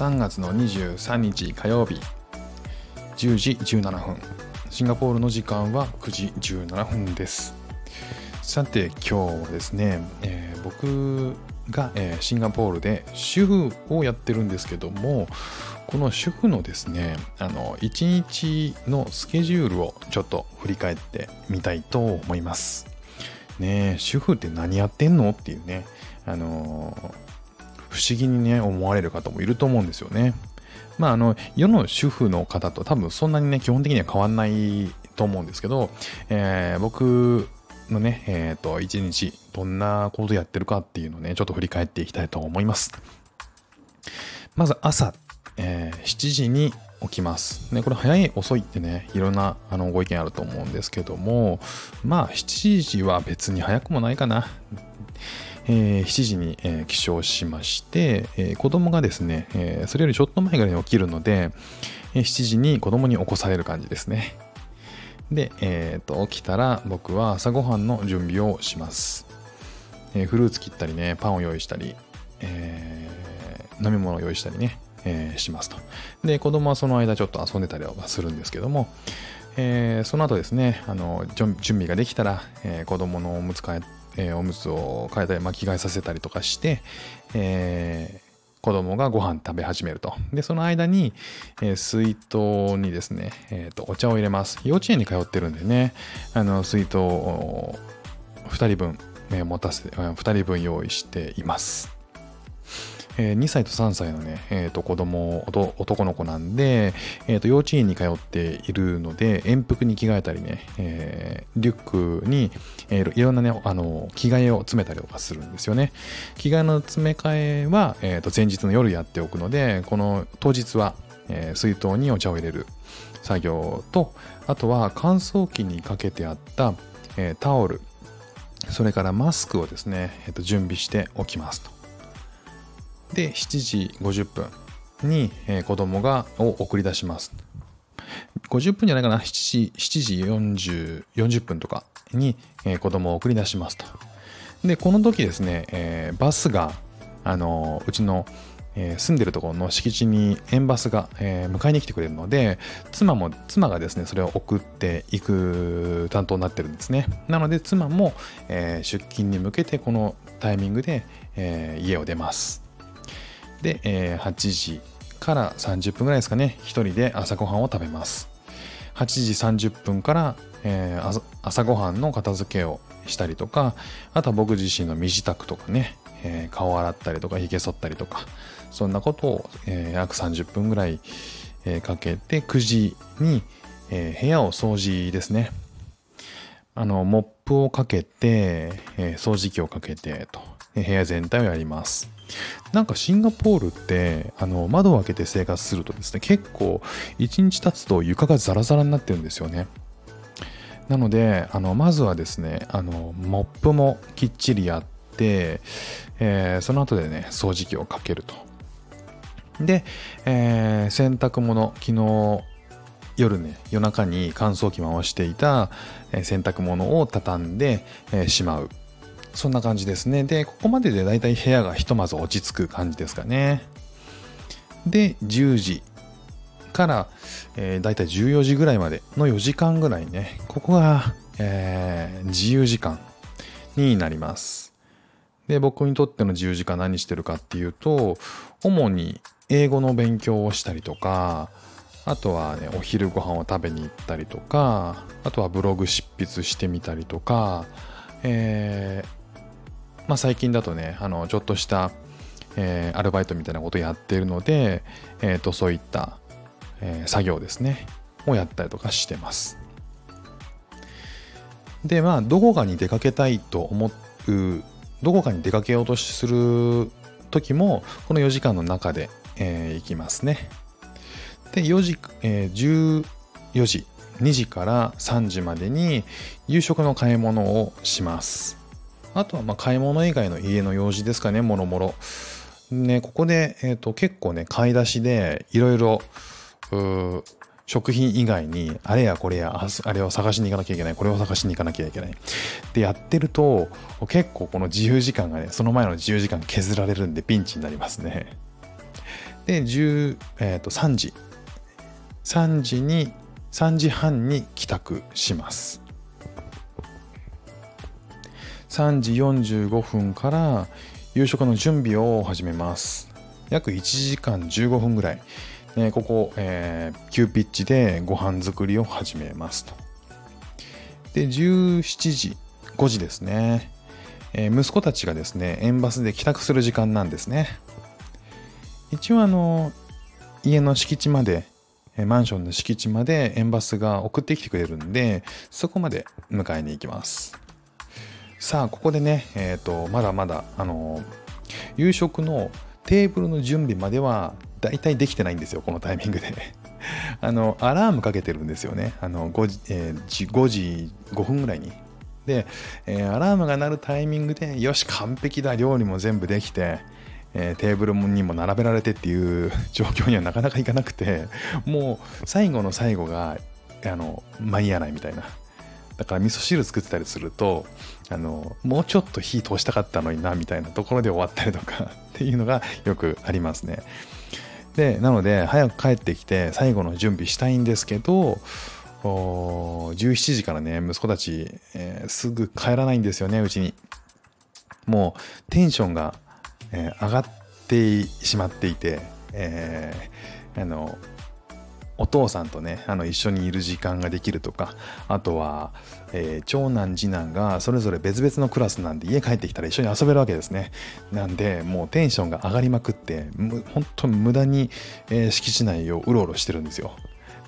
3月の23日火曜日。10時17分。シンガポールの時間は9時17分です。さて今日はですね、えー、僕が、えー、シンガポールで主婦をやってるんですけどもこの主婦のですねあの1日のスケジュールをちょっと振り返ってみたいと思います。ね主婦って何やってんの？っていうね。あの不思議にね思われる方もいると思うんですよねまああの世の主婦の方と多分そんなにね基本的には変わんないと思うんですけど、えー、僕のね、えっ、ー、と、一日どんなことやってるかっていうのをね、ちょっと振り返っていきたいと思います。まず朝、えー、7時に起きます。ね、これ早い遅いってね、いろんなあのご意見あると思うんですけども、まあ7時は別に早くもないかな。えー、7時に、えー、起床しまして、えー、子供がですね、えー、それよりちょっと前ぐらいに起きるので、えー、7時に子供に起こされる感じですね。で、えっ、と、起きたら僕は朝ごはんの準備をします。えー、フルーツ切ったりね、パンを用意したり、えー、飲み物を用意したりね、えー、しますと。で、子供はその間ちょっと遊んでたりはするんですけども、えー、その後ですね、あの準備ができたら、えー、子供のおむつ替え、えー、おむつを変えたり、まあ、着替えさせたりとかして、えー、子供がご飯食べ始めると。で、その間に、えー、水筒にですね、えーと、お茶を入れます。幼稚園に通ってるんでね、あの水筒を2人分、え、持たせ、2人分用意しています。えー、2歳と3歳のね、えー、と子供男の子なんで、えー、と幼稚園に通っているので、遠服に着替えたりね、えー、リュックに、えー、いろんなね、あの、着替えを詰めたりとかするんですよね。着替えの詰め替えは、えー、と前日の夜やっておくので、この当日は、えー、水筒にお茶を入れる作業と、あとは乾燥機にかけてあった、えー、タオル、それからマスクをですね、えー、と準備しておきますと。で、7時50分に、え、子供がを送り出します。50分じゃないかな、7時 ,7 時40 40分とかに、えー、子供を送り出しますと。で、この時ですね、えー、バスが、あのうちの、えー、住んでるところの敷地に園バスが、えー、迎えに来てくれるので、妻も、妻がですね、それを送っていく担当になってるんですね。なので、妻も、え、出勤に向けてこのタイミングで、え、家を出ます。で、えー、8時から30分ぐらいですかね、一人で朝ごはんを食べます。8時30分から、えー、朝ごはんの片付けをしたりとか、あとは僕自身の身支度とかね、えー、顔洗ったりとか、髭剃ったりとか、そんなことを、えー、約30分ぐらい、えー、かけて、9時に、えー、部屋を掃除ですね。あの、モップをかけて、えー、掃除機をかけてと、部屋全体をやります。なんかシンガポールってあの窓を開けて生活するとですね結構1日経つと床がザラザラになってるんですよね。なのであのまずはですねあのモップもきっちりやって、えー、その後でね掃除機をかけると。で、えー、洗濯物昨日夜ね夜中に乾燥機回していた、洗濯物を畳んで、しまう。そんな感じですね。で、ここまででだいたい部屋がひとまず落ち着く感じですかね。で、10時から、えー、だいたい14時ぐらいまでの4時間ぐらいね、ここが、えー、自由時間になります。で、僕にとっての自由時間何してるかっていうと、主に英語の勉強をしたりとか、あとはね、お昼ご飯を食べに行ったりとか、あとはブログ執筆してみたりとか、えー、まあ、最近だとね、あのちょっとした、えー、アルバイトみたいなことやっているので、えー、とそういった、えー、作業ですね、をやったりとかしてます。で、まあ、どこかに出かけたいと思う、どこかに出かけようとする時も、この4時間の中で、えー、行きますね。で、4時、えー、14時、2時から3時までに夕食の買い物をします。あとはま買い物以外の家の用事ですかね、もろもろ。ね、ここで、えーと、結構ね、買い出しでいろいろ食品以外にあれやこれやあれを探しに行かなきゃいけないこれを探しに行かなきゃいけないでやってると結構この自由時間がねその前の自由時間削られるんでピンチになりますねで、10えー、と3時。3時に、3時半に帰宅します。3時45分から夕食の準備を始めます。約1時間15分ぐらい、ね、ここ、えー、急ピッチでご飯作りを始めますと。で、17時、5時ですね。えー、息子たちがですね、園バスで帰宅する時間なんですね。一応あの、家の敷地まで、マンションの敷地まで園バスが送ってきてくれるんで、そこまで迎えに行きます。さあ、ここでね、え、ー、と、まだまだ、あの、夕食のテーブルの準備までは大体できてないんですよ、このタイミングで。あの、アラームかけてるんですよね。あの、5時、えー、5時5分ぐらいに。で、えー、アラームが鳴るタイミングで、よし、完璧だ、料理も全部できて、えー、テーブルにも並べられてっていう 状況にはなかなかいかなくて、もう最後の最後が、あの、間に合わないみたいな。だから味噌汁作ってたりすると、あの、もうちょっと火通したかったのにな、みたいなところで終わったりとかっていうのがよくありますね。で、なので、早く帰ってきて最後の準備したいんですけど、17時からね、息子たち、えー、すぐ帰らないんですよね、うちに。もうテンションが、えー、上がってしまっていて、えー、あの、お父さんとね、あの一緒にいる時間ができるとか、あとは、えー、長男、次男がそれぞれ別々のクラスなんで家帰ってきたら一緒に遊べるわけですね。なんで、もうテンションが上がりまくって、本当に無駄に、えー、敷地内をうろうろしてるんですよ。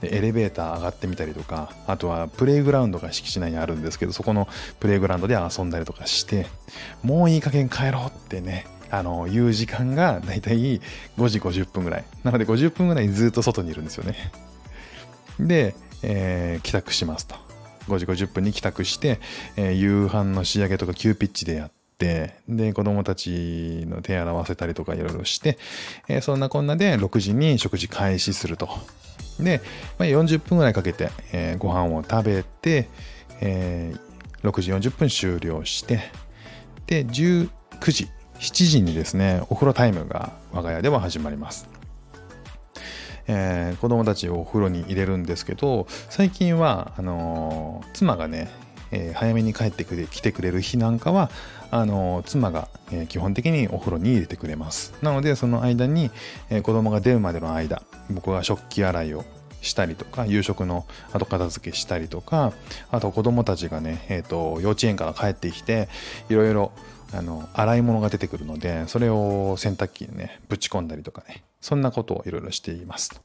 でエレベーター上がってみたりとか、あとはプレイグラウンドが敷地内にあるんですけど、そこのプレイグラウンドで遊んだりとかして、もういい加減帰ろうってね、あの、いう時間がだいたい5時50分ぐらい。なので50分ぐらいずっと外にいるんですよね。で、えー、帰宅しますと。5時50分に帰宅して、えー、夕飯の仕上げとか急ピッチでやって、で、子供たちの手洗わせたりとかいろいろして、えー、そんなこんなで6時に食事開始すると。で、まあ、40分ぐらいかけて、えー、ご飯を食べて、えー、6時40分終了して、で、19時7時にですね、お風呂タイムが我が家では始まります。えー、子供たちをお風呂に入れるんですけど、最近は、あのー、妻がね、えー、早めに帰ってきてくれる日なんかは、あの妻が、え基本的にお風呂に入れてくれます。なので、その間に、え子供が出るまでの間、僕が食器洗いをしたりとか、夕食の後片付けしたりとか、あと子供たちがね、えっ、と、幼稚園から帰ってきて、いろいろあの洗い物が出てくるのでそれを洗濯機にねぶち込んだりとかねそんなことをいろいろしています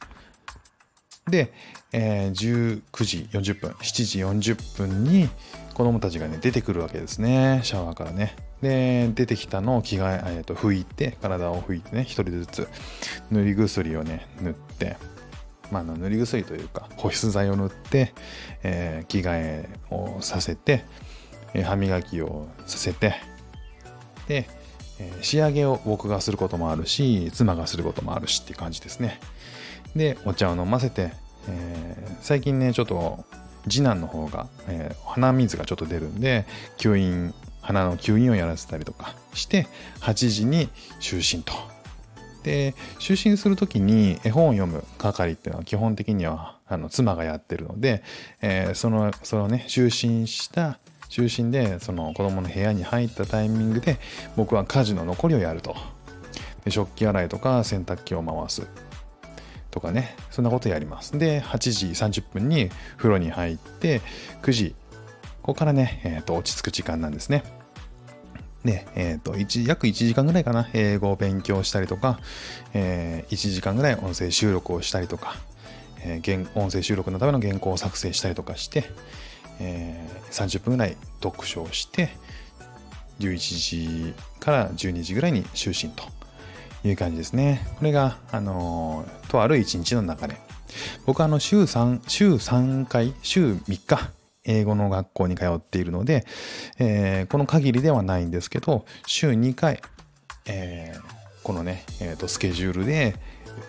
で、えー、19時40分7時40分に子供たちがね出てくるわけですね。シャワーからね。で出てきたのを着替え、えー、と拭いて体を拭いてね一人ずつ塗り薬をね塗ってまあ、の塗り薬というか保湿剤を塗って、えー、着替えをさせて、えー、歯磨きをさせてで、えー、仕上げを僕がすることもあるし、妻がすることもあるしっていう感じですね。で、お茶を飲ませて、えー、最近ね、ちょっと次男の方が、えー、鼻水がちょっと出るんで、吸引、鼻の吸引をやらせたりとかして、8時に就寝と。で、就寝するときに絵本を読む係っていうのは基本的にはあの妻がやってるので、えー、その、そのね、就寝した中心でその子供の部屋に入ったタイミングで僕は家事の残りをやると。で食器洗いとか洗濯機を回す。とかね。そんなことやります。で8時30分に風呂に入って9時ここからね、えー、と落ち着く時間なんですね。で、え、ー、と、約1時間ぐらいかな、英語を勉強したりとか、えー、1時間ぐらい音声収録をしたりとか、えー、音声収録のための原稿を作成したりとかして、えー、30分ぐらい読書をして11時から12時ぐらいに就寝という感じですね。これが、あのー、とある一日の中で。僕はあの週3、週3回、週3日、英語の学校に通っているので、えー、この限りではないんですけど、週2回、えー、このね、えーと、スケジュールで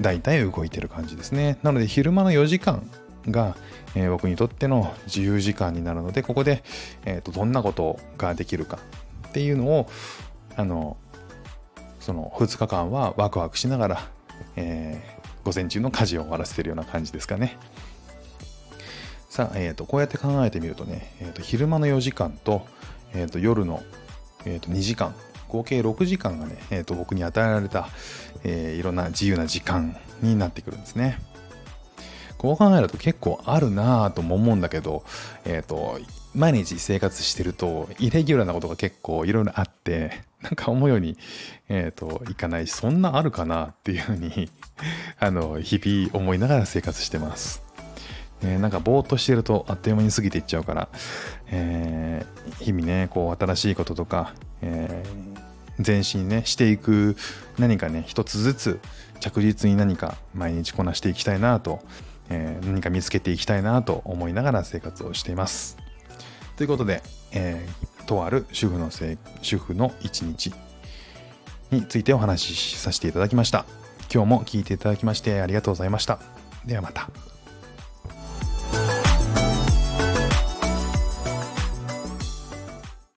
大体動いてる感じですね。なので昼間の4時間が、えー、僕にとっての自由時間になるのでここで、えーと、どんなことができるかっていうのをあのその2日間はワクワクしながらえー、午前中の家事を終わらせてるような感じですかね。さあ、えーと、こうやって考えてみるとね、えーと、昼間の4時間と,、えーと、夜の、えー、と2時間合計6時間がね、えー、と僕に与えられた、えー、いろんな自由な時間になってくるんですね。こう考えると結構あるなぁとも思うんだけど、えっ、ー、と、毎日生活してると、イレギュラーなことが結構いろいろあって、なんか思うように、えっ、ー、と、いかないし、そんなあるかなっていうふうに あの、日々思いながら生活してます。えー、なんかぼーっとしてるとあっという間に過ぎていっちゃうから、えー、日々ね、こう新しいこととか、えー、前進ね、していく何かね、一つずつ着実に何か毎日こなしていきたいなと、えー、何か見つけていきたいなと思いながら生活をしています。ということで、えー、とある主婦のせ主婦の一日についてお話しさせていただきました。今日も聞いていただきましてありがとうございました。ではまた。